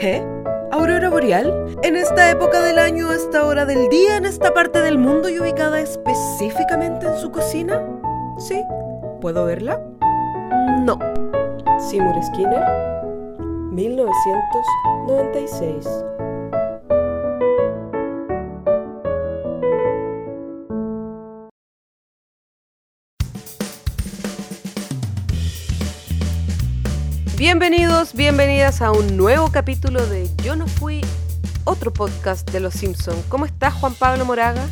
¿Eh? ¿Aurora boreal? ¿En esta época del año, a esta hora del día, en esta parte del mundo y ubicada específicamente en su cocina? ¿Sí? ¿Puedo verla? No. Seymour Skinner, 1996. Bienvenidos, bienvenidas a un nuevo capítulo de Yo no fui, otro podcast de Los Simpson. ¿Cómo estás, Juan Pablo Moraga?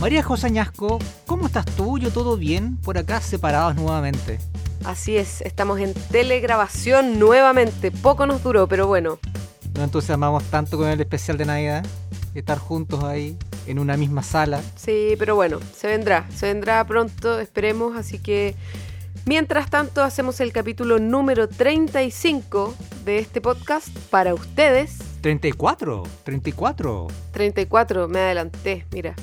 María José Añasco, ¿cómo estás tú? ¿Yo todo bien? Por acá separados nuevamente. Así es, estamos en telegrabación nuevamente. Poco nos duró, pero bueno. No entusiasmamos tanto con el especial de Navidad. Estar juntos ahí, en una misma sala. Sí, pero bueno, se vendrá, se vendrá pronto, esperemos, así que Mientras tanto, hacemos el capítulo número 35 de este podcast para ustedes. 34, 34. 34, me adelanté, mira.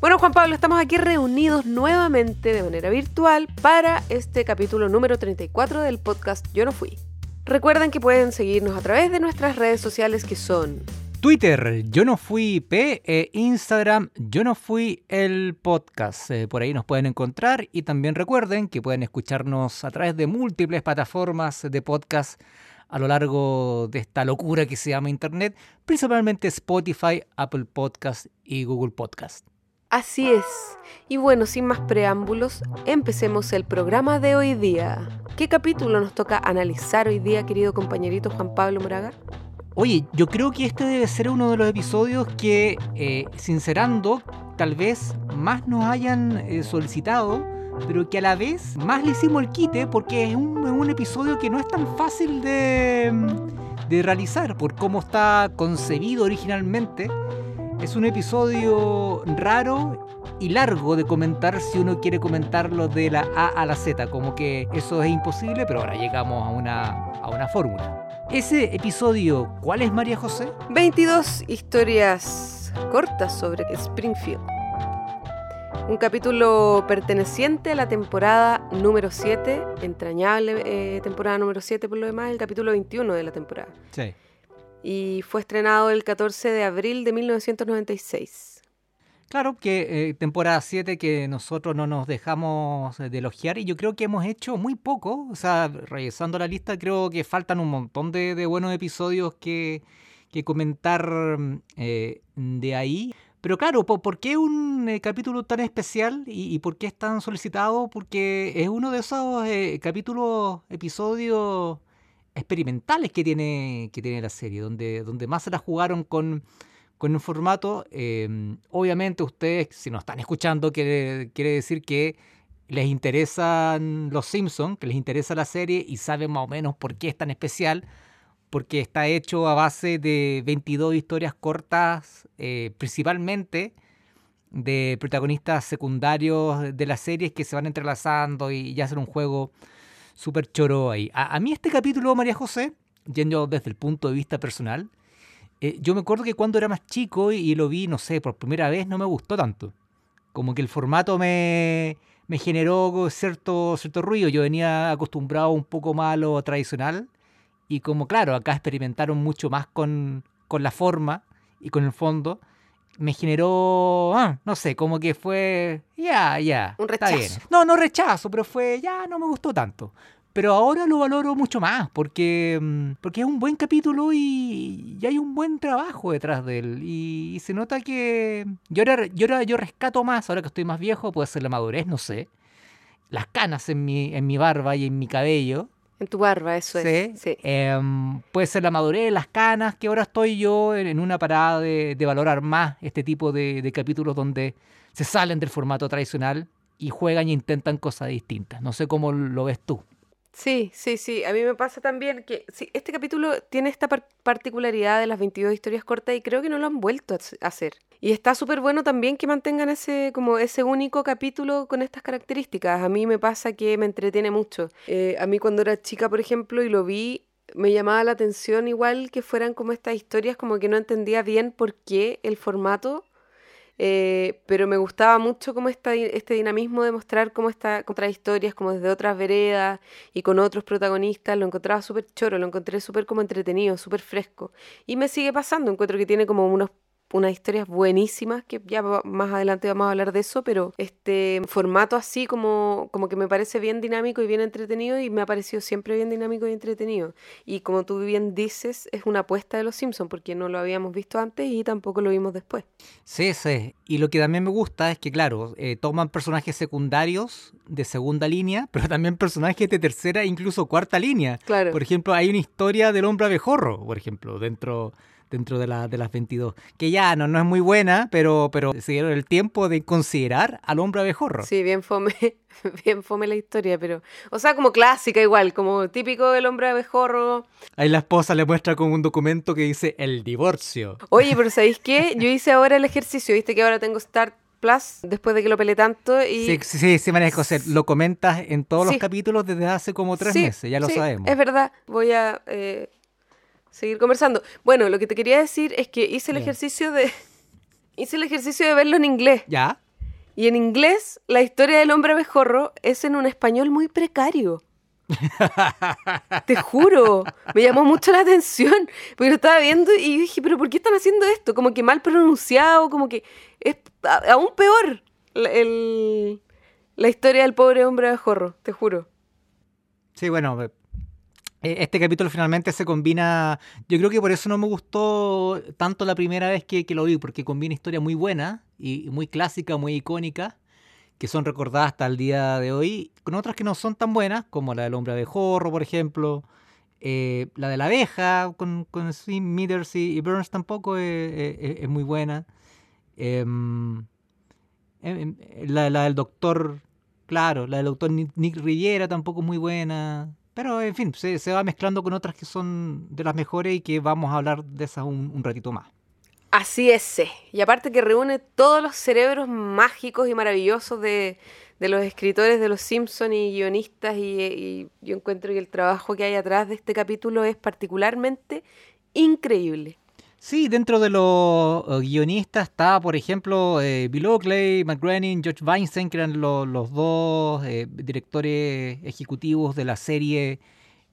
Bueno, Juan Pablo, estamos aquí reunidos nuevamente de manera virtual para este capítulo número 34 del podcast Yo no fui. Recuerden que pueden seguirnos a través de nuestras redes sociales que son Twitter, yo no fui P, e Instagram, yo no fui el podcast. Eh, por ahí nos pueden encontrar y también recuerden que pueden escucharnos a través de múltiples plataformas de podcast a lo largo de esta locura que se llama Internet, principalmente Spotify, Apple Podcast y Google Podcast. Así es. Y bueno, sin más preámbulos, empecemos el programa de hoy día. ¿Qué capítulo nos toca analizar hoy día, querido compañerito Juan Pablo Moraga? Oye, yo creo que este debe ser uno de los episodios que, eh, sincerando, tal vez más nos hayan eh, solicitado, pero que a la vez más le hicimos el quite porque es un, episodio que no es tan fácil de, de realizar por cómo está concebido originalmente. Es un episodio raro y largo de comentar si uno quiere comentarlo de la A a la Z, como que eso es imposible, pero ahora llegamos a una, a una fórmula. Ese episodio, ¿cuál es María José? 22 historias cortas sobre Springfield. Un capítulo perteneciente a la temporada número 7, entrañable eh, temporada número 7 por lo demás, el capítulo 21 de la temporada. Sí. Y fue estrenado el 14 de abril de 1996. Claro que eh, temporada 7 que nosotros no nos dejamos de elogiar y yo creo que hemos hecho muy poco, o sea, revisando la lista creo que faltan un montón de, buenos episodios que, comentar eh, de ahí. Pero claro, ¿por, qué un eh, capítulo tan especial y, por qué es tan solicitado? Porque es uno de esos capítulos, episodios experimentales que tiene, que tiene la serie, donde, donde más se la jugaron con con el formato. Em, obviamente ustedes, si nos están escuchando, quiere, quiere decir que les interesan los Simpsons, que les interesa la serie y saben más o menos por qué es tan especial, porque está hecho a base de 22 historias cortas, eh, principalmente de protagonistas secundarios de las series que se van entrelazando y ya hacen un juego súper choro ahí. A, a, mí este capítulo, María José, yendo desde el punto de vista personal, eh, yo me acuerdo que cuando era más chico y, lo vi, no sé, por primera vez no me gustó tanto. Como que el formato me, me generó cierto, cierto ruido. Yo venía acostumbrado un poco más a lo tradicional y como claro, acá experimentaron mucho más con, con la forma y con el fondo, me generó, ah, no sé, como que fue, ya, ya. Un rechazo. No, no rechazo, pero fue, ya, no me gustó tanto. Pero ahora lo valoro mucho más porque, mm, porque es un buen capítulo y, hay un buen trabajo detrás de él. Y, se nota que yo ahora, yo yo rescato más, ahora que estoy más viejo, puede ser la madurez, no sé. Las canas en mi, en mi barba y en mi cabello. En tu barba, eso es. Sí. Em, puede ser la madurez, las canas, que ahora estoy yo en, una parada de, valorar más este tipo de, de capítulos donde se salen del formato tradicional y juegan e intentan cosas distintas. No sé cómo lo ves tú. Sí, sí, sí. A mí me pasa también que sí, este capítulo tiene esta particularidad de las 22 historias cortas y creo que no lo han vuelto a hacer. Y está súper bueno también que mantengan ese, como ese único capítulo con estas características. A mí me pasa que me entretiene mucho. Eh, a mí cuando era chica, por ejemplo, y lo vi, me llamaba la atención igual que fueran como estas historias, como que no entendía bien por qué el formato eh, pero me gustaba mucho como esta, este dinamismo de mostrar cómo está otras historias, como desde otras veredas y con otros protagonistas. Lo encontraba súper choro, lo encontré súper como entretenido, súper fresco. Y me sigue pasando, encuentro que tiene como unos unas historias buenísimas, que ya más adelante vamos a hablar de eso, pero este formato así como, como que me parece bien dinámico y bien entretenido y me ha parecido siempre bien dinámico y entretenido. Y como tú bien dices, es una apuesta de los Simpsons, porque no lo habíamos visto antes y tampoco lo vimos después. Sí, sí. Y lo que también me gusta es que, claro, eh, toman personajes secundarios de segunda línea, pero también personajes de tercera e incluso cuarta línea. Claro. Por ejemplo, hay una historia del hombre abejorro, por ejemplo, dentro dentro de, la, de las 22. Que ya no, no es muy buena, pero, pero se dieron el tiempo de considerar al hombre abejorro. Sí, bien fome, bien fome la historia, pero... O sea, como clásica igual, como típico del hombre abejorro. Ahí la esposa le muestra con un documento que dice el divorcio. Oye, pero ¿sabéis qué? Yo hice ahora el ejercicio, viste que ahora tengo Start Plus después de que lo peleé tanto y... Sí, sí, sí, María José, lo comentas en todos los capítulos desde hace como tres meses, ya lo sabemos. es verdad. Voy a... Eh, seguir conversando. Bueno, lo que te quería decir es que hice el ejercicio de. Hice el ejercicio de verlo en inglés. ¿Ya? Y en inglés, la historia del hombre abejorro es en un español muy precario. Te juro, me llamó mucho la atención, porque lo estaba viendo y dije, pero ¿por qué están haciendo esto? Como que mal pronunciado, como que es aún peor la historia del pobre hombre abejorro, te juro. Sí, bueno, este capítulo finalmente se combina, yo creo que por eso no me gustó tanto la primera vez que, lo vi, porque combina historias muy buenas y muy clásicas, muy icónicas, que son recordadas hasta el día de hoy, con otras que no son tan buenas, como la del hombre de jorro, por ejemplo, eh, la de la abeja, con, con Smithers y, Burns tampoco es, muy buena. Em, la, la, del doctor, claro, la del doctor Nick Riviera tampoco es muy buena. Pero en fin, se, va mezclando con otras que son de las mejores y que vamos a hablar de esas un, ratito más. Así es, y aparte que reúne todos los cerebros mágicos y maravillosos de, los escritores de Los Simpsons y guionistas, y, yo encuentro que el trabajo que hay atrás de este capítulo es particularmente increíble. Sí, dentro de los eh, guionistas está, por ejemplo, eh, Bill Oakley, Matt Groening, George Weinstein, que eran los dos eh, directores ejecutivos de la serie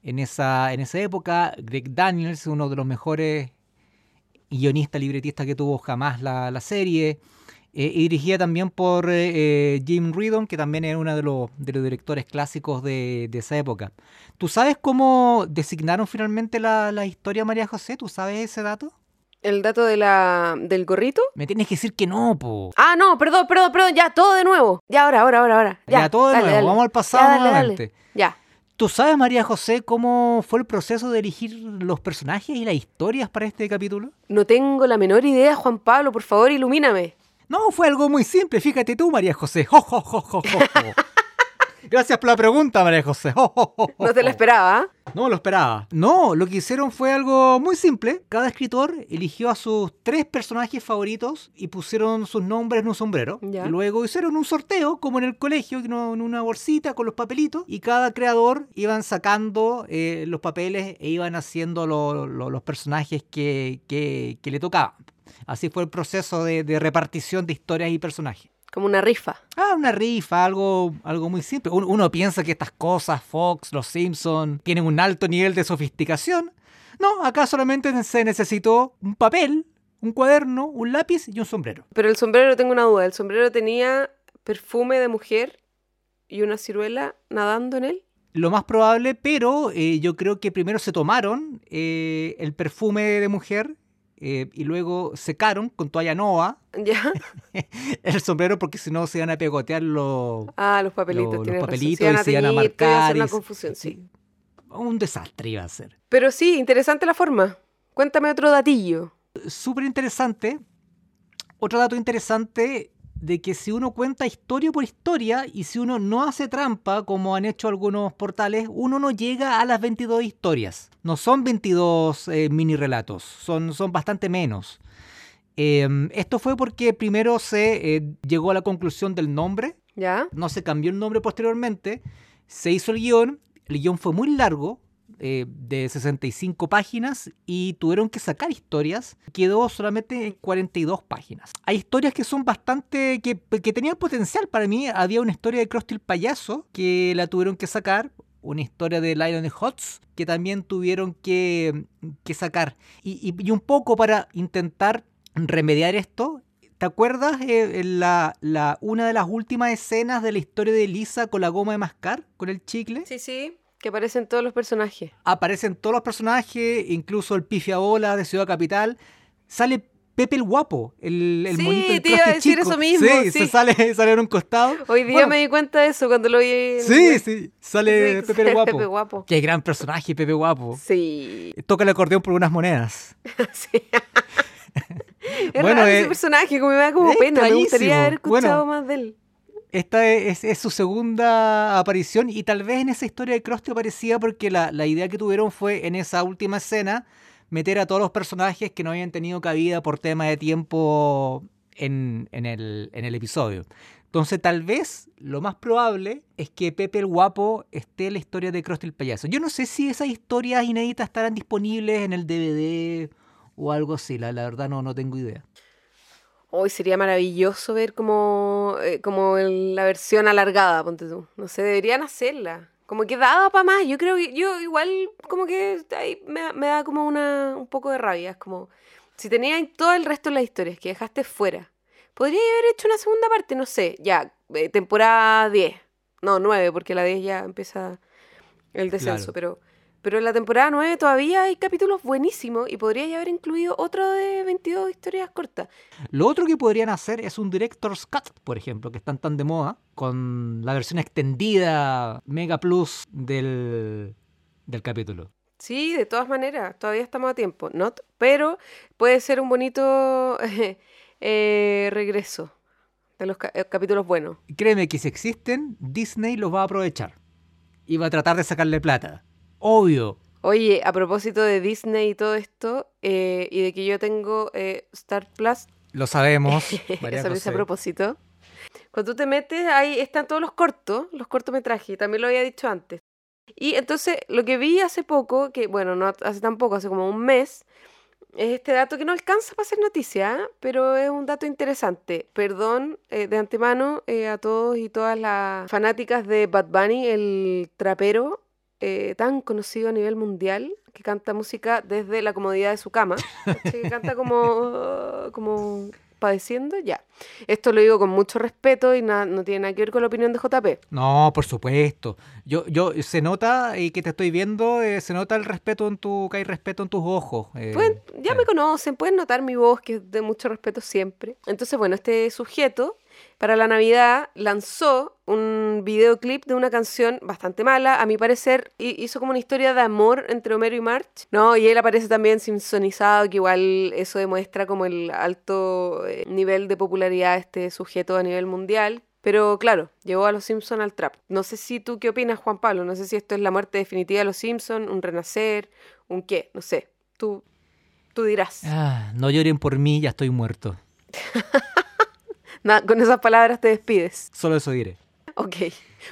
en esa, en esa época. Greg Daniels, uno de los mejores guionistas, libretistas que tuvo jamás la, serie. y dirigida también por Jim Reardon, que también era uno de los, de los directores clásicos de, de, esa época. ¿Tú sabes cómo designaron finalmente la, la historia María José? ¿Tú sabes ese dato? ¿El dato de la, del gorrito? Me tienes que decir que no, po. Ah, no, perdón, perdón, perdón, ya, todo de nuevo. Ya, ahora, ahora, ahora, ahora. Ya, todo de nuevo, vamos al pasado nuevamente. Ya. ¿Tú sabes, María José, cómo fue el proceso de elegir los personajes y las historias para este capítulo? No tengo la menor idea, Juan Pablo, por favor, ilumíname. No, fue algo muy simple, fíjate tú, María José. Jo, jo, jo, jo, jo. Gracias por la pregunta, María José. no te lo esperaba. No lo esperaba. No, lo que hicieron fue algo muy simple. Cada escritor eligió a sus tres personajes favoritos y pusieron sus nombres en un sombrero. Y luego hicieron un sorteo, como en el colegio, en una bolsita con los papelitos. Y cada creador iban sacando eh, los papeles e iban haciendo los personajes que, le tocaban. Así fue el proceso de repartición de historias y personajes. Como una rifa. Ah, una rifa, algo, algo muy simple. Uno, piensa que estas cosas, Fox, Los Simpsons, tienen un alto nivel de sofisticación. No, acá solamente se necesitó un papel, un cuaderno, un lápiz y un sombrero. Pero el sombrero, tengo una duda. ¿El sombrero tenía perfume de mujer y una ciruela nadando en él? Lo más probable, pero eh, yo creo que primero se tomaron eh, el perfume de mujer eh, y luego secaron con toalla nova ¿Ya? el sombrero porque si no se iban a pegotear los, ah, los papelitos, los, papelitos y se iban a marcar. Una confusión, sí. Un desastre iba a ser. Pero sí, interesante la forma. Cuéntame otro datillo. Súper interesante. Otro dato interesante de que si uno cuenta historia por historia y si uno no hace trampa, como han hecho algunos portales, uno no llega a las 22 historias. No son 22 eh, mini relatos, son, son bastante menos. Em, esto fue porque primero se eh, llegó a la conclusión del nombre, ¿Ya? no se cambió el nombre posteriormente, se hizo el guion, el guion fue muy largo, eh, de 65 páginas y tuvieron que sacar historias. Quedó solamente en 42 páginas. Hay historias que son bastante, que, que tenían potencial para mí. Había una historia de Krusty el payaso que la tuvieron que sacar una historia de Lion and Hots que también tuvieron que, que sacar. Y, y, un poco para intentar remediar esto, ¿te acuerdas eh, la, la, una de las últimas escenas de la historia de Lisa con la goma de mascar, con el chicle? Sí, sí. Que aparecen todos los personajes. Aparecen todos los personajes, incluso el pifia bola de Ciudad Capital. Sale Pepe el guapo, el, el sí, monito del te iba a decir chico. eso mismo. Sí, sí. se sale, sale en un costado. Hoy día Bueno, me di cuenta de eso cuando lo vi. Sí, sí, sale Sí, Pepe el guapo. Pepe guapo. Qué gran personaje, Pepe guapo. Sí. Toca el acordeón por unas monedas. sí. es Bueno, raro eh, ese personaje, como me da como pena. Me gustaría haber escuchado Bueno. más de él. Esta es, su segunda aparición y tal vez en esa historia de Krusty aparecía porque la, la idea que tuvieron fue en esa última escena meter a todos los personajes que no habían tenido cabida por tema de tiempo en, en el, en el episodio. Entonces tal vez lo más probable es que Pepe el Guapo esté en la historia de Krusty el Payaso. Yo no sé si esas historias inéditas estarán disponibles en el DVD o algo así, la, la verdad no, no tengo idea. Hoy sería maravilloso ver como, eh, como el- la versión alargada, ponte tú. No sé, deberían hacerla. Como que daba para más. Yo creo que yo igual como que ahí me, me da como una, un poco de rabia. Es como, si tenías todo el resto de las historias que dejaste fuera, podría haber hecho una segunda parte, no sé, ya, eh, temporada 10. No, 9, porque la 10 ya empieza el descenso, Claro. pero... Pero en la temporada 9 todavía hay capítulos buenísimos y podría haber incluido otro de 22 historias cortas. Lo otro que podrían hacer es un Director's Cut, por ejemplo, que están tan de moda, con la versión extendida Mega Plus del, del capítulo. Sí, de todas maneras, todavía estamos a tiempo, ¿no? Pero puede ser un bonito eh, regreso de los ca- eh, capítulos buenos. Créeme que si existen, Disney los va a aprovechar. Y va a tratar de sacarle plata. Obvio. Oye, a propósito de Disney y todo esto, eh, y de que yo tengo eh, Star Plus, Lo sabemos. María eso a propósito. Cuando tú te metes, ahí están todos los cortos, los cortometrajes, también lo había dicho antes. Y entonces, lo que vi hace poco, que bueno, no hace tan poco, hace como un mes, es este dato que no alcanza para ser noticia, ¿eh? pero es un dato interesante. Perdón eh, de antemano eh, a todos y todas las fanáticas de Bad Bunny, el trapero eh, tan conocido a nivel mundial, que canta música desde la comodidad de su cama, que canta como, como padeciendo, ya. Esto lo digo con mucho respeto y na- no tiene nada que ver con la opinión de JP. No, por supuesto. Yo, yo, se nota y que te estoy viendo, eh, se nota el respeto en tu, que hay respeto en tus ojos. eh, Pueden- ya me conocen, pueden notar mi voz, que es de mucho respeto siempre. Entonces, bueno, este sujeto para la Navidad lanzó un videoclip de una canción bastante mala, a mi parecer, hi- hizo como una historia de amor entre Homero y March, ¿no? Y él aparece también simpsonizado, que igual eso demuestra como el alto eh, nivel de popularidad de este sujeto a nivel mundial. Pero claro, llevó a los Simpsons al trap. No sé si tú qué opinas, Juan Pablo. No sé si esto es la muerte definitiva de los Simpsons, un renacer, un qué, no sé. Tú, tú dirás. Ah, no lloren por mí, ya estoy muerto. Nada, con esas palabras te despides. Solo eso diré. Ok.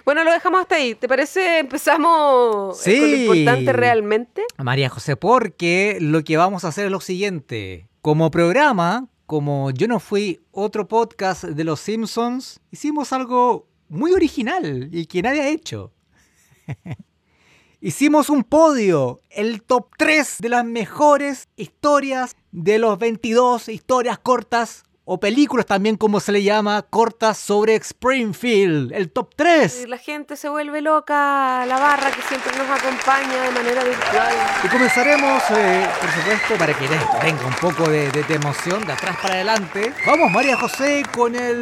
Bueno, lo dejamos hasta ahí. ¿Te parece? Empezamos eh, con lo Sí. importante realmente. María José, porque lo que vamos a hacer es lo siguiente. Como programa, como yo no fui otro podcast de Los Simpsons, hicimos algo muy original y que nadie ha hecho. Hicimos un podio, el top 3 de las mejores historias de los 22 historias cortas o películas también como se le llama, cortas sobre Springfield. El top 3. Y la gente se vuelve loca, la barra que siempre nos acompaña de manera virtual. Y comenzaremos, eh, por supuesto, para que tenga un poco de, de- de emoción de atrás para adelante. Vamos, María José, con el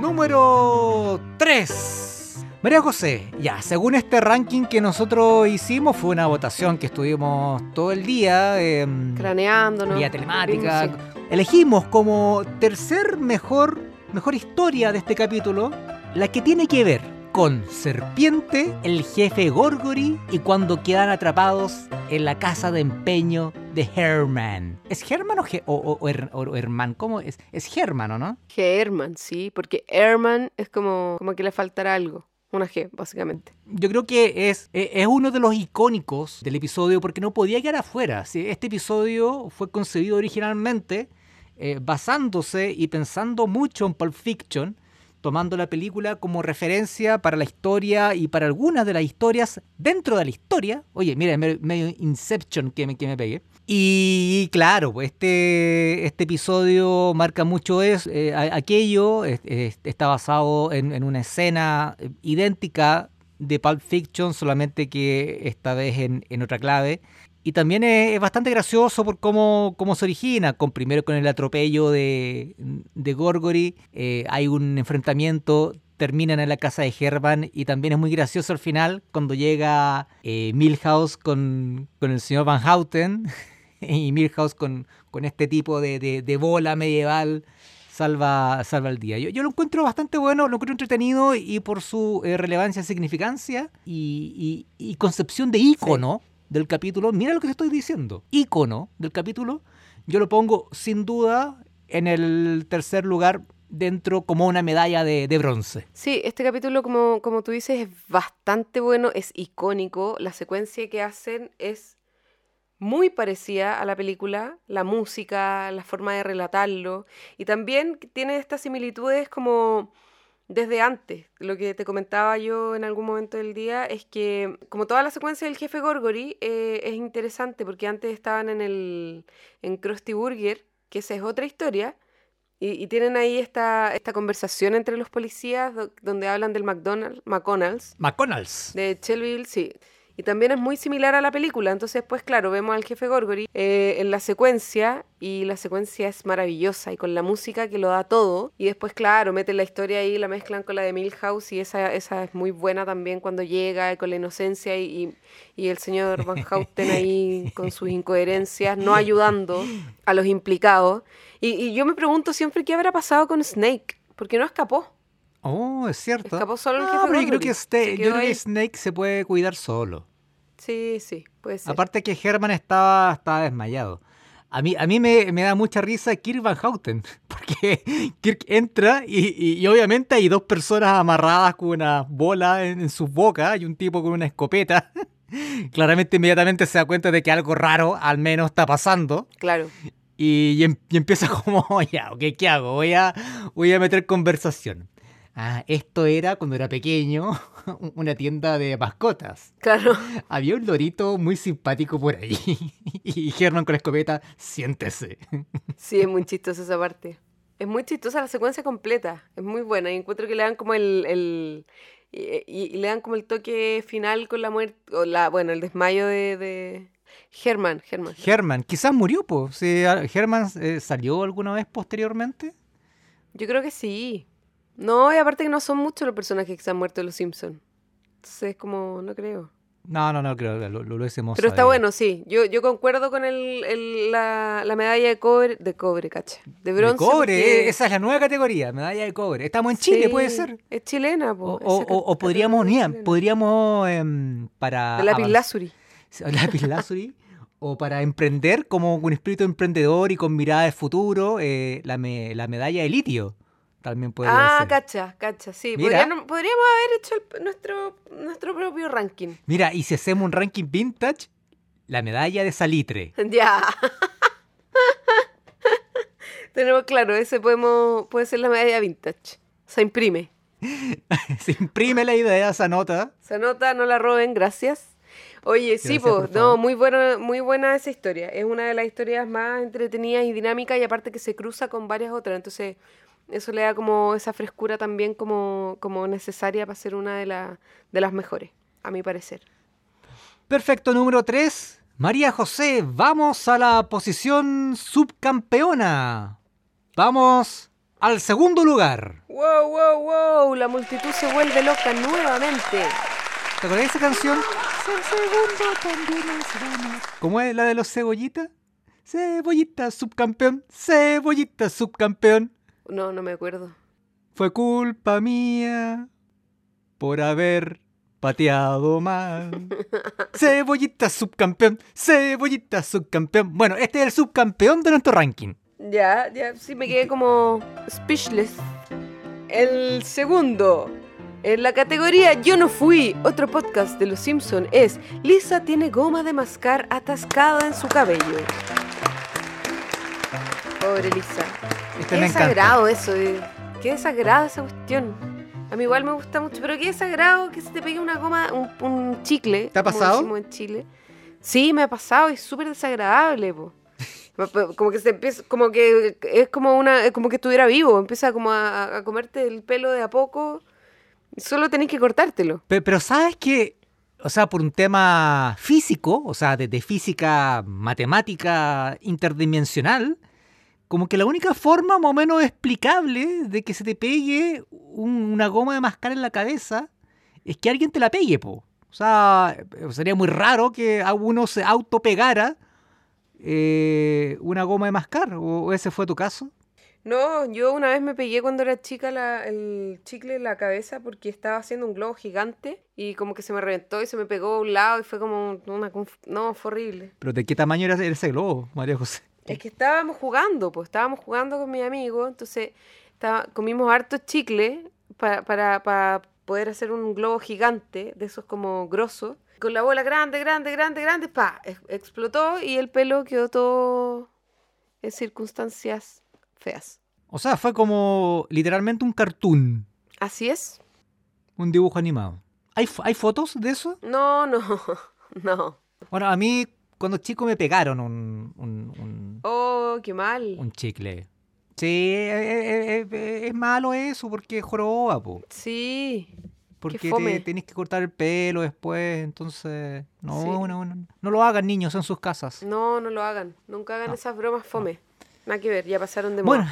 número 3. María José, ya, según este ranking que nosotros hicimos, fue una votación que estuvimos todo el día. em, Craneándonos. vía telemática. Sí. Elegimos como tercer mejor, mejor historia de este capítulo la que tiene que ver con Serpiente, el jefe Gorgory y cuando quedan atrapados en la casa de empeño de Herman. ¿Es Herman o, Ge- o, o- o Her- o Herman? ¿Cómo es? Es Herman, ¿o no? Herman, sí, porque Herman es como, como que le faltará algo. Una G, básicamente. Yo creo que es, e, es uno de los icónicos del episodio porque no podía quedar afuera. Este episodio fue concebido originalmente eh, basándose y pensando mucho en Pulp Fiction, tomando la película como referencia para la historia y para algunas de las historias dentro de la historia. Oye, mira, medio Inception que me, que me pegué. Y claro, pues este, este episodio marca mucho eso. Eh, aquello está basado en, una escena idéntica de Pulp Fiction, solamente que esta vez en, en otra clave. Y también es, bastante gracioso por cómo, cómo, se origina, con primero con el atropello de, de Gorgory, eh, hay un enfrentamiento, terminan en la casa de Herman y también es muy gracioso al final cuando llega eh, Milhouse con, con, el señor Van Houten y Milhouse con, con este tipo de, de, bola medieval salva, salva el día. Yo, yo, lo encuentro bastante bueno, lo encuentro entretenido y por su eh, relevancia, significancia y, y, concepción de ícono del capítulo, mira lo que te estoy diciendo, ícono del capítulo, yo lo pongo sin duda en el tercer lugar dentro como una medalla de, bronce. Sí, este capítulo, como, como tú dices, es bastante bueno, es icónico. La secuencia que hacen es muy parecida a la película, la música, la forma de relatarlo, y también tiene estas similitudes como desde antes. Lo que te comentaba yo en algún momento del día es que, como toda la secuencia del jefe Gorgory, eh, es interesante porque antes estaban en el en Krusty Burger, que esa es otra historia, y, tienen ahí esta, esta conversación entre los policías donde hablan del McDonald's, McDonald's. McDonald's. De Shelbyville, sí. Y también es muy similar a la película. Entonces, pues claro, vemos al jefe Gorgory eh, en la secuencia y la secuencia es maravillosa y con la música que lo da todo. Y después, claro, meten la historia ahí, la mezclan con la de Milhouse y esa, esa es muy buena también cuando llega con la inocencia y, y, el señor Van Houten ahí con sus incoherencias, no ayudando a los implicados. Y, y yo me pregunto siempre qué habrá pasado con Snake, porque no escapó. Oh, es cierto. Escapó solo el ah, jefe yo creo que, este, yo creo que Snake se puede cuidar solo. Sí, sí, puede ser. Aparte que Herman estaba, estaba desmayado. A mí, a mí me, da mucha risa Kirk Van Houten, porque Kirk entra y, obviamente hay dos personas amarradas con una bola en, en sus bocas y un tipo con una escopeta. Claramente inmediatamente se da cuenta de que algo raro al menos está pasando. Claro. Y, em, empieza como, ya, ok, ¿qué hago? Voy a, voy a meter conversación. Ah, esto era cuando era pequeño una tienda de mascotas. Claro. Había un lorito muy simpático por ahí. Y Germán con la escopeta, siéntese. Sí, es muy chistosa esa parte. Es muy chistosa la secuencia completa. Es muy buena. Y encuentro que le dan como el. y, le dan como el toque final con la muerte. O la, bueno, el desmayo de. de... Germán, Germán. Germán, quizás murió, pues. ¿Germán eh, salió alguna vez posteriormente? Yo creo que sí. No, y aparte que no son muchos los personajes que se han muerto en Los Simpsons. Entonces, como, no creo. No, no, no creo, lo, lo, hicimos. Pero está bueno, sí. Yo, yo concuerdo con el, la, medalla de cobre, de cobre, cacha. De bronce. De cobre, esa es la nueva categoría, medalla de cobre. Estamos en Chile, puede ser. Es chilena, po, o, o, podríamos, podríamos em, para. De lápiz lazuli. Lápiz lazuli. o para emprender como un espíritu emprendedor y con mirada de futuro, eh, la, la medalla de litio también puede ah, cacha, cacha, sí. podríamos haber hecho nuestro, nuestro propio ranking. Mira, y si hacemos un ranking vintage, la medalla de salitre. Ya. Tenemos claro, ese podemos, puede ser la medalla vintage. Se imprime. se imprime la idea, esa nota. Esa nota, no la roben, gracias. Oye, sí, pues, no, muy buena, muy buena esa historia. Es una de las historias más entretenidas y dinámicas y aparte que se cruza con varias otras. Entonces, eso le da como esa frescura también como, como necesaria para ser una de, de las mejores, a mi parecer. Perfecto, número 3. María José, vamos a la posición subcampeona. Vamos al segundo lugar. ¡Wow, wow, wow! La multitud se vuelve loca nuevamente. ¿Te acuerdas de esa canción? El segundo también es ¿Cómo es la de los cebollitas? Cebollita subcampeón, cebollita subcampeón. No, no me acuerdo. Fue culpa mía por haber pateado mal. Cebollita subcampeón, cebollita subcampeón. Bueno, este es el subcampeón de nuestro ranking. Ya, ya, sí me quedé como speechless. El segundo En la categoría Yo no fui, otro podcast de Los Simpson es Lisa tiene goma de mascar atascada en su cabello. Pobre Lisa. Este qué me encanta. desagrado eso, de- qué desagrado esa cuestión. A mí igual me gusta mucho, pero qué desagrado que se te pegue una goma, un, un chicle. ¿Te ha como pasado? decimos en Chile. Sí, me ha pasado, es súper desagradable, po. Como que se empieza, como que es como una, como que estuviera vivo, empieza como a, a comerte el pelo de a poco. Solo tenés que cortártelo. Pe- Pero sabes que, o sea, por un tema físico, o sea, de, de física matemática interdimensional, como que la única forma más o menos explicable de que se te pegue un- una goma de mascar en la cabeza es que alguien te la pegue, po. O sea, sería muy raro que a uno se autopegara eh, una goma de mascar, o, ese fue tu caso. No, yo una vez me pegué cuando era chica la- el chicle en la cabeza porque estaba haciendo un globo gigante y como que se me reventó y se me pegó a un lado y fue como una... No, fue horrible. Pero ¿de qué tamaño era ese globo, María José? Es que estábamos jugando, pues estábamos jugando con mi amigo, entonces estaba- comimos harto chicle para, para, para poder hacer un globo gigante, de esos como grosos, con la bola grande, grande, grande, grande, pa, ex- explotó y el pelo quedó todo en circunstancias feas. O sea, fue como literalmente un cartoon. Así es. Un dibujo animado. ¿Hay, ¿Hay fotos de eso? No, no, no. Bueno, a mí cuando chico me pegaron un, un, un- Oh, qué mal. un chicle. Sí, eh, eh, eh, es malo eso porque es joroba, po. Sí. Porque te, tenés que cortar el pelo después, entonces... No, Sí. no, no, no lo hagan niños en sus casas. No, no lo hagan. Nunca hagan No. esas bromas fome. Nada que ver, ya pasaron de moda. bueno,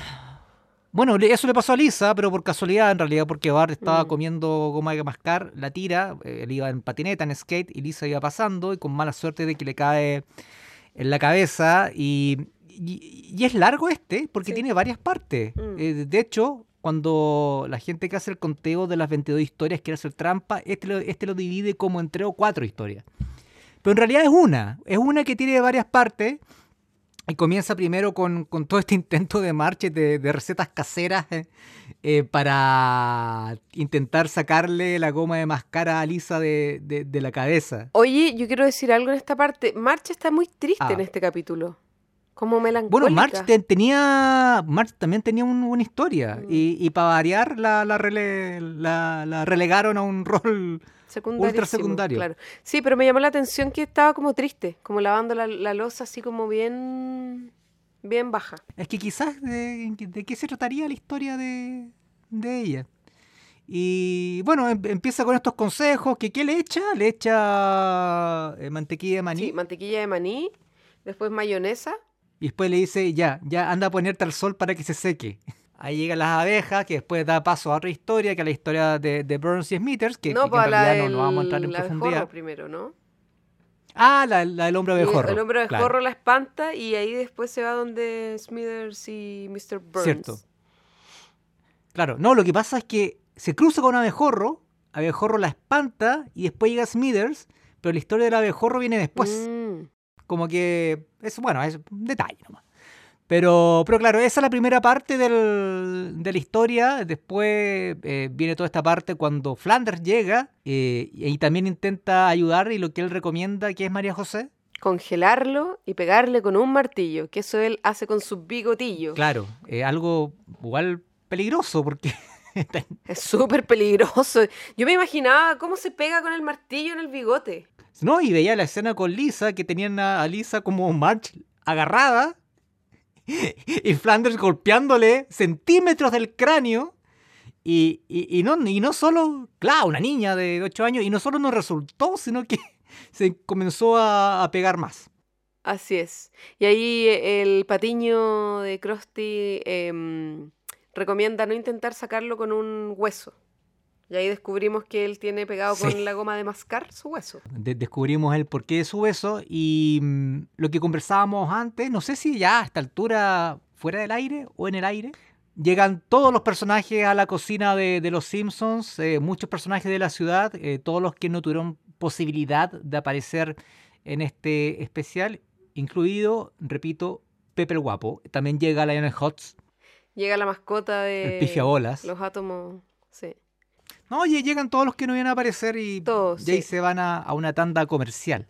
le- eso le pasó a Lisa, pero por casualidad en realidad, porque Bart estaba Mm. comiendo goma de mascar, la tira, eh, él iba en patineta, en skate, y Lisa iba pasando, y con mala suerte de que le cae en la cabeza, y, y- y es largo este, porque Sí. tiene varias partes. Mm. Eh, de hecho, cuando la gente que hace el conteo de las 22 historias quiere hacer trampa, este lo, este lo divide como en tres o cuatro historias. Pero en realidad es una, es una que tiene varias partes. Y comienza primero con, con todo este intento de marcha de, de recetas caseras eh, eh, para intentar sacarle la goma de mascara a Lisa de, de- de la cabeza. Oye, yo quiero decir algo en esta parte. March está muy triste Ah. en este capítulo. Como melancólica. Bueno, March te- tenía, March también tenía un- una historia. Mm. Y, y para variar la, la, rele- la- la relegaron a un rol ultra secundario. Claro. Sí, pero me llamó la atención que estaba como triste, como lavando la, la losa así como bien, bien baja. Es que quizás de, de qué se trataría la historia de, de ella. Y bueno, em- empieza con estos consejos, que ¿qué le echa? Le echa eh, mantequilla de maní. Sí, mantequilla de maní, después mayonesa. Y después le dice, ya, ya anda a ponerte al sol para que se seque. Ahí llegan las abejas, que después da paso a otra historia, que es la historia de, de Burns y Smithers, que, no, que- que para en la realidad del no, no vamos a entrar en la abejorro profundidad. primero, ¿no? Ah, la, la del hombre abejorro. El hombre claro. abejorro la espanta y ahí después se va donde Smithers y Mr. Burns. Cierto. Claro, no, lo que pasa es que se cruza con un abejorro, abejorro la espanta y después llega Smithers, pero la historia del abejorro viene después. Mm. Como que es, bueno, es un detalle nomás. Pero, pero claro, esa es la primera parte del- de la historia. Después eh, viene toda esta parte cuando Flanders llega eh, y también intenta ayudar y lo que él recomienda, que es María José. Congelarlo y pegarle con un martillo, que eso él hace con sus bigotillos. Claro, eh, algo igual peligroso porque Es súper peligroso. Yo me imaginaba cómo se pega con el martillo en el bigote. No, y veía la escena con Lisa, que tenían a, Lisa como March agarrada y Flanders golpeándole centímetros del cráneo. Y, y- no, y no solo, claro, una niña de 8 años, y no solo no resultó, sino que se comenzó a, a pegar más. Así es. Y ahí eh, el patiño de Krusty em, recomienda no intentar sacarlo con un hueso. Y ahí descubrimos que él tiene pegado Sí. con la goma de mascar su hueso. De- descubrimos el porqué de su beso y mm, lo que conversábamos antes, no sé si ya a esta altura fuera del aire o en el aire, llegan todos los personajes a la cocina de, de los Simpsons, eh, muchos personajes de la ciudad, eh, todos los que no tuvieron posibilidad de aparecer en este especial, incluido, repito, Pepe el Guapo. También llega Lionel Hutz, Llega la mascota de el pifiabolas. los átomos. Sí. No, oye, llegan todos los que no iban a aparecer y Todos, sí. se van a, a una tanda comercial.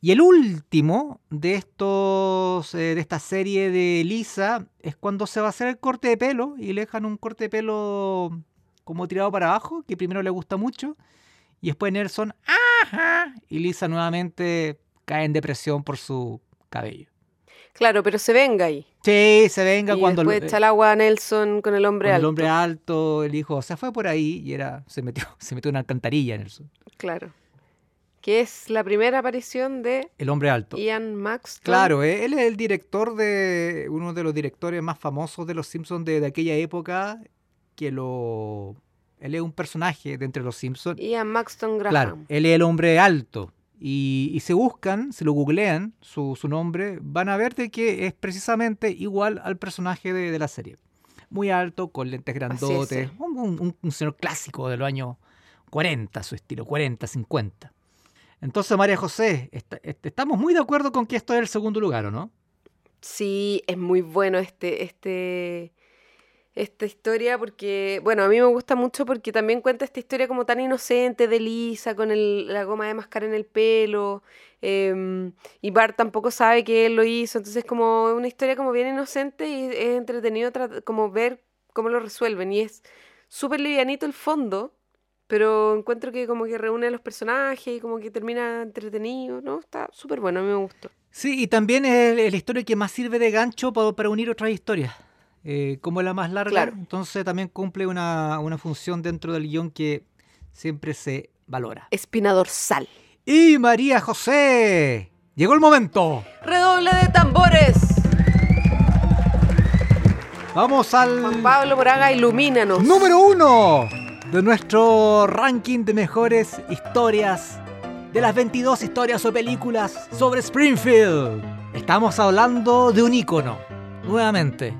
Y el último de estos eh, de esta serie de Lisa es cuando se va a hacer el corte de pelo y le dejan un corte de pelo como tirado para abajo, que primero le gusta mucho, y después Nelson, ajá, y Lisa nuevamente cae en depresión por su cabello. Claro, pero se venga ahí. Sí, se venga y cuando después echa el agua a Nelson con el hombre con el alto. hombre alto, el hijo se fue por ahí y era se metió se metió una alcantarilla Nelson. Claro. Que es la primera aparición de El hombre alto. Ian Maxton. Claro, eh, él es el director de uno de los directores más famosos de los Simpsons de, de aquella época, que lo él es un personaje de entre los Simpsons. Ian Maxton Graham. Claro, él es el hombre alto. Y, y se buscan, se lo googlean, su, su nombre, van a ver de que es precisamente igual al personaje de, de la serie. Muy alto, con lentes grandotes, un, un- un señor clásico de los años 40, su estilo, 40, 50. Entonces, María José, est- est- estamos muy de acuerdo con que esto es el segundo lugar, ¿o no? Sí, es muy bueno este, este, esta historia porque, bueno, a mí me gusta mucho porque también cuenta esta historia como tan inocente de Lisa con el- la goma de mascar en el pelo em, y Bart tampoco sabe que él lo hizo, entonces como una historia como bien inocente y es entretenido como ver cómo lo resuelven y es súper livianito el fondo, pero encuentro que como que reúne a los personajes y como que termina entretenido, ¿no? Está súper bueno, a mí me gustó. Sí, y también es la historia que más sirve de gancho pa- para, unir otras historias. Eh, como es la más larga, Claro. entonces también cumple una, una función dentro del guion que siempre se valora. Espina dorsal. Y María José, llegó el momento. Redoble de tambores. Vamos al Juan Pablo Moraga, ilumínanos. número uno de nuestro ranking de mejores historias de las 22 historias o películas sobre Springfield. Estamos hablando de un ícono, nuevamente.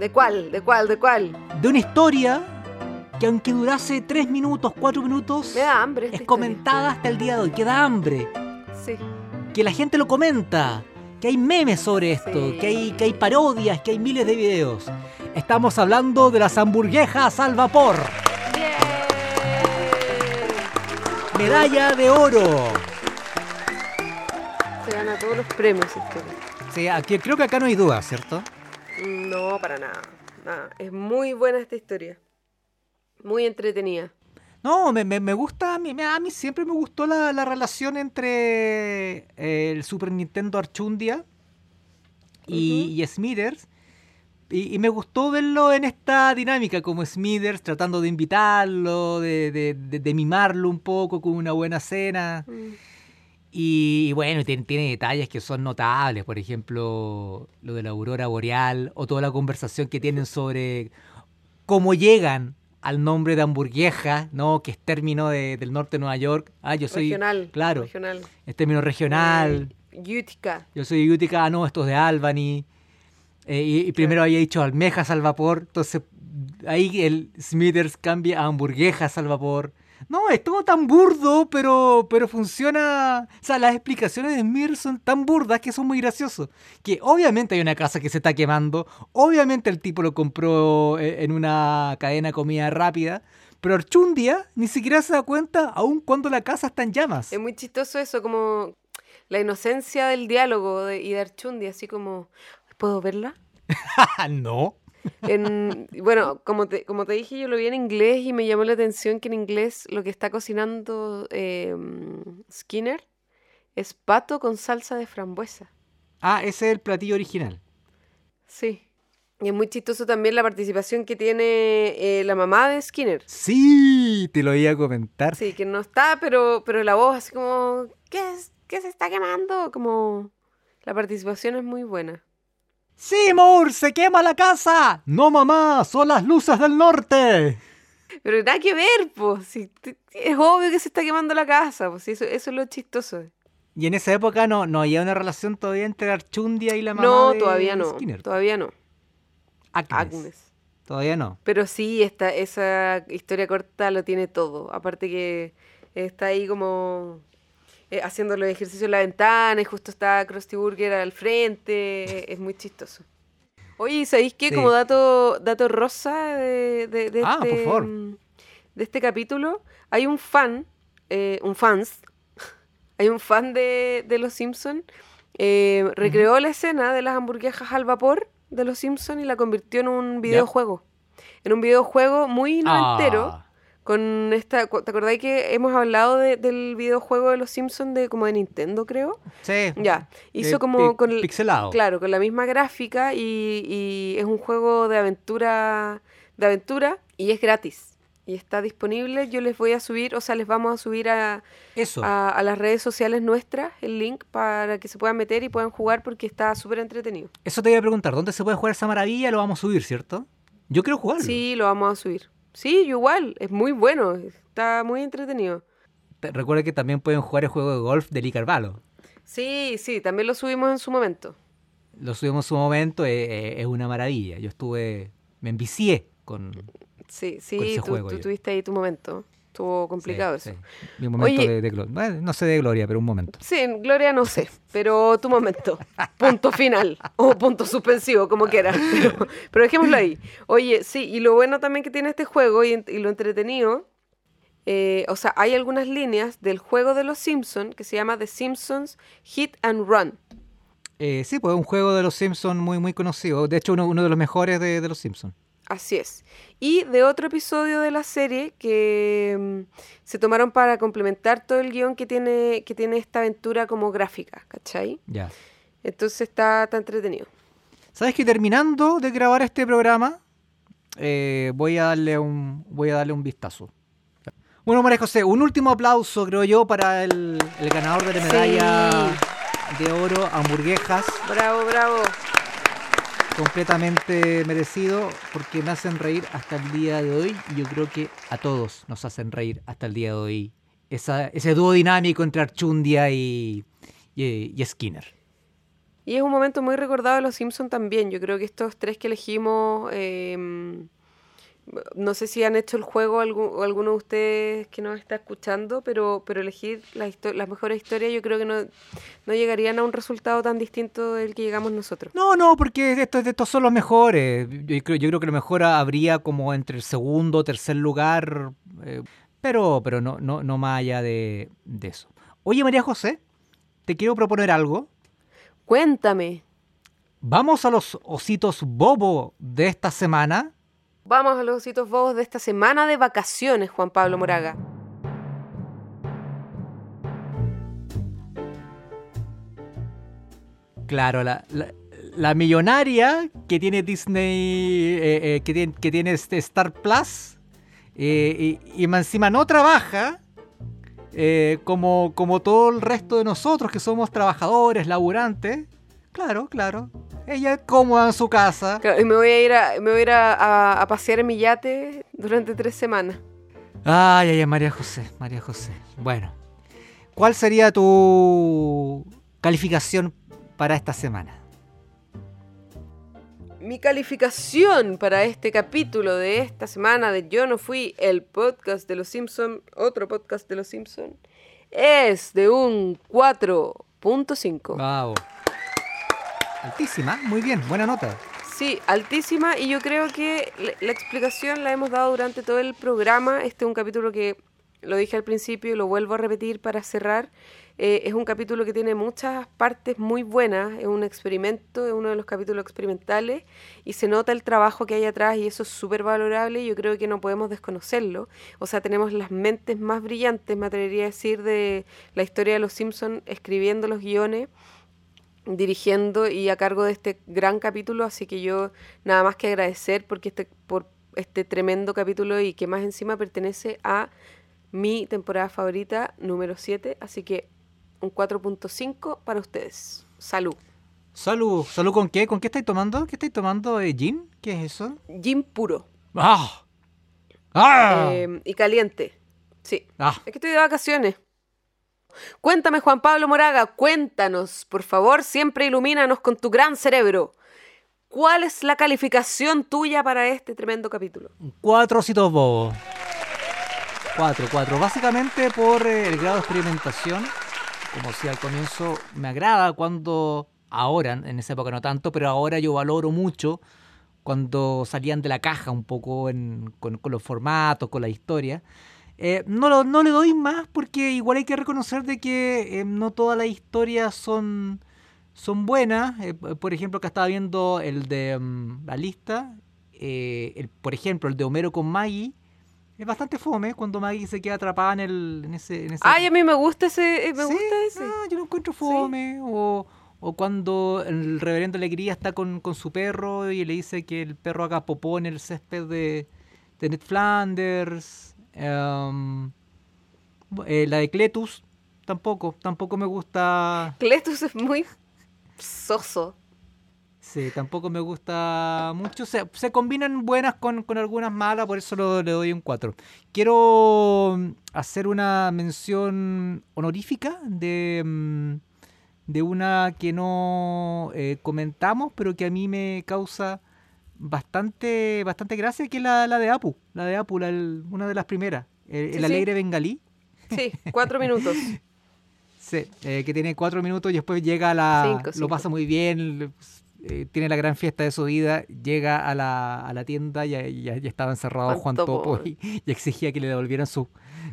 ¿De cuál? ¿De cuál? ¿De cuál? de una historia que aunque durase 3 minutos, 4 minutos, Me da hambre. es historia. comentada hasta el día de hoy, que da hambre, Sí. que la gente lo comenta, que hay memes sobre esto, Sí. que, hay, que hay parodias, que hay miles de videos. Estamos hablando de las hamburguesas al vapor, medalla de oro. Se gana todos los premios. historia. Sí, aquí, creo que acá no hay duda, ¿cierto? No, para nada. nada. Es muy buena esta historia. Muy entretenida. No, me, me- me gusta, a mí, a mí siempre me gustó la, la relación entre eh, el Super Nintendo Archundia y, y Smithers. Y, y me gustó verlo en esta dinámica, como Smithers tratando de invitarlo, de, de- de- de mimarlo un poco con una buena cena. Mm. Y, y bueno, tiene, tiene detalles que son notables, por ejemplo, lo de la aurora boreal o toda la conversación que tienen sobre cómo llegan al nombre de hamburguesa, ¿no? Que es término de- del norte de Nueva York. Ah, yo soy, regional. claro, Regional. es término regional. Eh, Utica. Yo soy de Utica, ah, no, esto es de Albany. Eh, y, y primero había dicho almejas al vapor, entonces ahí el Smithers cambia a hamburguesas al vapor. No, es todo tan burdo, pero, pero funciona. O sea, las explicaciones de Smithers son tan burdas que son muy graciosos. Que obviamente hay una casa que se está quemando, obviamente el tipo lo compró eh, en una cadena de comida rápida, pero Archundia ni siquiera se da cuenta aun cuando la casa está en llamas. Es muy chistoso eso, como la inocencia del diálogo de, y de Archundi, así como, ¿puedo verla? no. En, bueno, como te, como te dije, yo lo vi en inglés y me llamó la atención que en inglés lo que está cocinando eh, Skinner es pato con salsa de frambuesa. Ah, ese es el platillo original. Sí. Y es muy chistoso también la participación que tiene eh, la mamá de Skinner. Sí, te lo iba a comentar. Sí, que no está, pero, pero la voz así como, ¿qué, es, ¿qué se está quemando? Como la participación es muy buena. ¡Seymour, se quema la casa! No, mamá, son las luces del norte. Pero nada que ver, pues. Si, es obvio que se está quemando la casa, pues. Eso, eso es lo chistoso. Y en esa época no, no había una relación todavía entre Archundia y la mamá No, de todavía no. Skinner. Todavía no. Agnes. Agnes. Todavía no. Pero sí, esta, esa historia corta lo tiene todo. Aparte que está ahí como eh, haciendo los ejercicios en la ventana y justo está Krusty Burger al frente. Es muy chistoso. Oye, ¿y ¿sabéis qué? Sí. Como dato, dato rosa de, de, de Ah, por este, favor. mm, de este capítulo, hay un fan, eh, un fans, hay un fan de, de Los Simpson eh, recreó la escena de las hamburguesas al vapor de Los Simpson y la convirtió en un videojuego. En un videojuego muy noventero. Ah, Con esta, ¿te acordáis que hemos hablado de- del videojuego de los Simpsons de como de Nintendo, creo? sí. Ya, hizo Eh, como con el, pixelado. claro, con la misma gráfica y, y es un juego de aventura, de aventura y es gratis. Y está disponible, yo les voy a subir, o sea, les vamos a subir a, Eso. a, a las redes sociales nuestras el link para que se puedan meter y puedan jugar porque está súper entretenido. Eso te iba a preguntar, ¿dónde se puede jugar esa maravilla? Lo vamos a subir, ¿cierto? Yo quiero jugarlo. Sí, lo vamos a subir. Sí, igual, es muy bueno, está muy entretenido. Te- Recuerda que también pueden jugar el juego de golf de Lee Carvalho. Sí, sí, también lo subimos en su momento. Lo subimos en su momento, eh, eh, es una maravilla. Yo estuve, me envicié con... Sí, Con sí, ese tú, juego tú yo. tuviste ahí tu momento. Estuvo complicado sí, eso. sí. Momento Oye. de, de. Bueno, no sé de gloria, pero un momento. Sí, en Gloria no sé, pero tu momento. Punto final. O punto suspensivo, como quieras. Pero, pero dejémoslo ahí. Oye, sí, y lo bueno también que tiene este juego y, y lo entretenido, eh, o sea, hay algunas líneas del juego de los Simpsons que se llama The Simpsons Hit and Run. Eh, sí, pues es un juego de los Simpsons muy, muy conocido. De hecho, uno, uno de los mejores de, de los Simpsons. Así es. Y de otro episodio de la serie que mm, se tomaron para complementar todo el guion que tiene, que tiene esta aventura como gráfica, ¿cachai? Ya. Entonces está, está entretenido. ¿Sabes que terminando de grabar este programa, eh, voy a darle un voy a darle un vistazo? Bueno, María José, un último aplauso, creo yo, para el, el ganador de la medalla de oro, hamburguesas, Bravo, bravo. Completamente merecido, porque me hacen reír hasta el día de hoy, y yo creo que a todos nos hacen reír hasta el día de hoy. Esa, ese dúo dinámico entre Archundia y, y- y Skinner. Y es un momento muy recordado de Los Simpsons también. Yo creo que estos tres que elegimos, eh, no sé si han hecho el juego o alguno de ustedes que nos está escuchando, pero, pero elegir las, mejores historias yo creo que no, no llegarían a un resultado tan distinto del que llegamos nosotros. No, no, porque estos, estos son los mejores. Yo creo, yo creo que lo mejor habría como entre el segundo o tercer lugar, eh, pero, pero no, no, no más allá de, de eso. Oye, María José, te quiero proponer algo. Cuéntame. Vamos a los ositos bobo de esta semana. Vamos a los ositos bobos de esta semana de vacaciones, Juan Pablo Moraga. Claro, la, la- millonaria que tiene Disney, eh, eh, que, tiene, que tiene este Star Plus, eh, y, y encima no trabaja, como, como todo el resto de nosotros que somos trabajadores, laburantes. Claro, claro. Ella es cómoda en su casa. Claro, Y me voy a ir, a, me voy a, ir a, a- a pasear en mi yate durante tres semanas. Ay, ay, ay, María José, María José. Bueno, ¿cuál sería tu calificación para esta semana? Mi calificación para este capítulo de esta semana de Yo no fui el podcast de los Simpson, otro podcast de los Simpson, es de un 4.5. Wow. Altísima, muy bien, buena nota. Sí, altísima y yo creo que la, explicación la hemos dado durante todo el programa. Este es un capítulo que lo dije al principio y lo vuelvo a repetir para cerrar. Eh, es un capítulo que tiene muchas partes muy buenas, es un experimento, es uno de los capítulos experimentales y se nota el trabajo que hay atrás y eso es súper valorable y yo creo que no podemos desconocerlo. O sea, tenemos las mentes más brillantes, me atrevería a decir, de la historia de los Simpsons escribiendo los guiones dirigiendo y a cargo de este gran capítulo, así que yo nada más que agradecer porque este, por este tremendo capítulo y que más encima pertenece a mi temporada favorita número 7, así que un 4.5 para ustedes. Salud. Salud, ¿salud con qué? ¿Con qué estáis tomando? ¿Qué estáis tomando? Eh, ¿Gin? ¿Qué es eso? Gin puro ¡Ah! ¡Ah! eh, y caliente. Sí, ¡Ah! es que estoy de vacaciones. Cuéntame, Juan Pablo Moraga, cuéntanos, por favor, siempre ilumínanos con tu gran cerebro. ¿Cuál es la calificación tuya para este tremendo capítulo? Cuatro ositos bobos. Cuatro, cuatro. Básicamente por eh, el grado de experimentación. Como decía al comienzo, me agrada cuando ahora, en esa época no tanto, pero ahora yo valoro mucho cuando salían de la caja un poco con, los formatos, con la historia. Eh, no, no le doy más porque igual hay que reconocer de que no todas las historias son, son buenas. por ejemplo, que estaba viendo el de mm, la lista, el, por ejemplo, el de Homero con Maggie es bastante fome cuando Maggie se queda atrapada en, el, en, ese, en ese... Ay, a mí me gusta ese... Eh, me gusta ese. Ah, yo lo encuentro fome. O, o, cuando el reverendo Alegría está con, con, su perro y le dice que el perro haga popó en el césped de, de Ned Flanders. Em, eh, la de Cletus tampoco, tampoco me gusta. Cletus es muy soso. Sí, tampoco me gusta mucho. Se, se combinan buenas con, algunas malas, por eso le doy un 4. Quiero mm, hacer una mención honorífica de, mm, de una que no eh, comentamos, pero que a mí me causa bastante, bastante gracia, que es la, de Apu. La de Apu, una de las primeras. El, alegre bengalí. Sí, cuatro minutos. Sí, eh, que tiene cuatro minutos y después llega a la... Lo pasa muy bien, eh, tiene la gran fiesta de su vida, llega a la, a la tienda y ya, ya, estaba encerrado Juan, Topo, y, exigía que le devolvieran sus,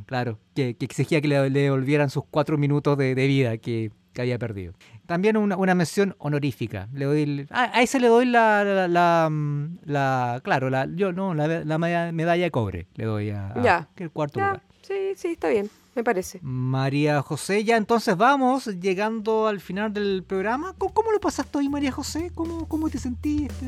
claro, que, exigía que le, devolvieran sus cuatro minutos de, vida que, había perdido. También una, una, mención honorífica. Le doy a ese le doy la, la, la, claro, la, yo no, la, medalla de cobre le doy a, ya. el cuarto lugar. Sí, sí, está bien me parece. María José, ya entonces vamos llegando al final del programa. ¿Cómo, lo pasaste hoy, María José? ¿Cómo, cómo te sentiste?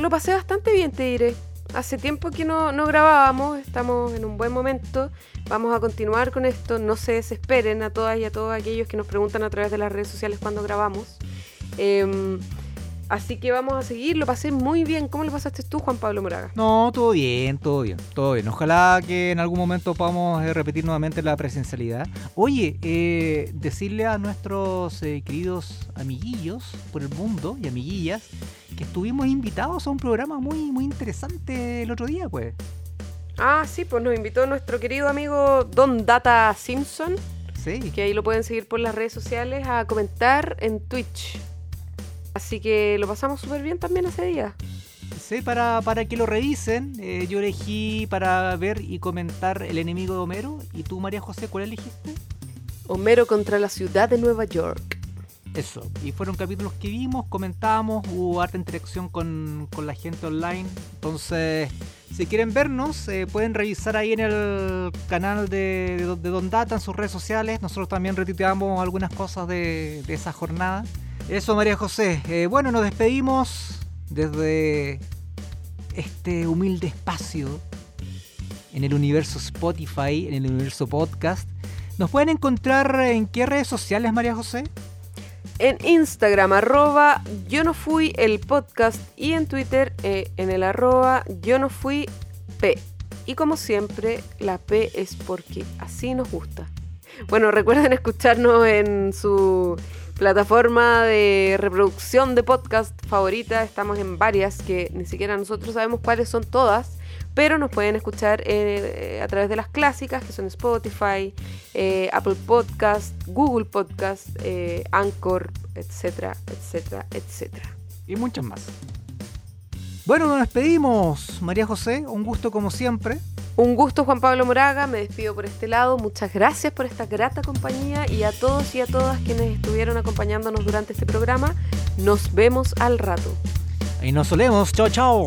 Lo pasé bastante bien, te diré. Hace tiempo que no, no grabábamos, estamos en un buen momento. Vamos a continuar con esto. No se desesperen a todas y a todos aquellos que nos preguntan a través de las redes sociales cuando grabamos. Eh, Así que vamos a seguir, lo pasé muy bien. ¿Cómo lo pasaste tú, Juan Pablo Moraga? No, todo bien, todo bien, todo bien. Ojalá que en algún momento podamos eh, repetir nuevamente la presencialidad. Oye, eh, decirle a nuestros eh, queridos amiguillos por el mundo y amiguillas que estuvimos invitados a un programa muy, muy interesante el otro día, pues. Ah, sí, pues nos invitó nuestro querido amigo Don Data Simpson. Sí. Que ahí lo pueden seguir por las redes sociales a comentar en Twitch. Así que lo pasamos súper bien también ese día. Sí, para, para que lo revisen, eh, yo elegí para ver y comentar El enemigo de Homero. ¿Y tú, María José, cuál elegiste? Homero contra la ciudad de Nueva York. Eso, y fueron capítulos que vimos, comentamos, hubo harta interacción con, la gente online. Entonces, si quieren vernos, eh, pueden revisar ahí en el canal de, de, Don Data, en sus redes sociales. Nosotros también retuiteamos algunas cosas de, de esa jornada. Eso, María José. Eh, bueno, nos despedimos desde este humilde espacio en el universo Spotify, en el universo podcast. ¿Nos pueden encontrar en qué redes sociales, María José? En Instagram, arroba yo no fui el podcast y en Twitter eh, en el arroba yo no fui P. Y como siempre, la P es porque así nos gusta. Bueno, recuerden escucharnos en su plataforma de reproducción de podcast favorita. Estamos en varias que ni siquiera nosotros sabemos cuáles son todas, pero nos pueden escuchar eh, a través de las clásicas que son Spotify, eh, Apple Podcast, Google Podcast, eh, Anchor, etcétera, etcétera, etcétera. Y muchas más. Bueno, nos despedimos, María José. Un gusto como siempre. Un gusto Juan Pablo Moraga, me despido por este lado, muchas gracias por esta grata compañía y a todos y a todas quienes estuvieron acompañándonos durante este programa, nos vemos al rato. Y nos solemos, chao chao.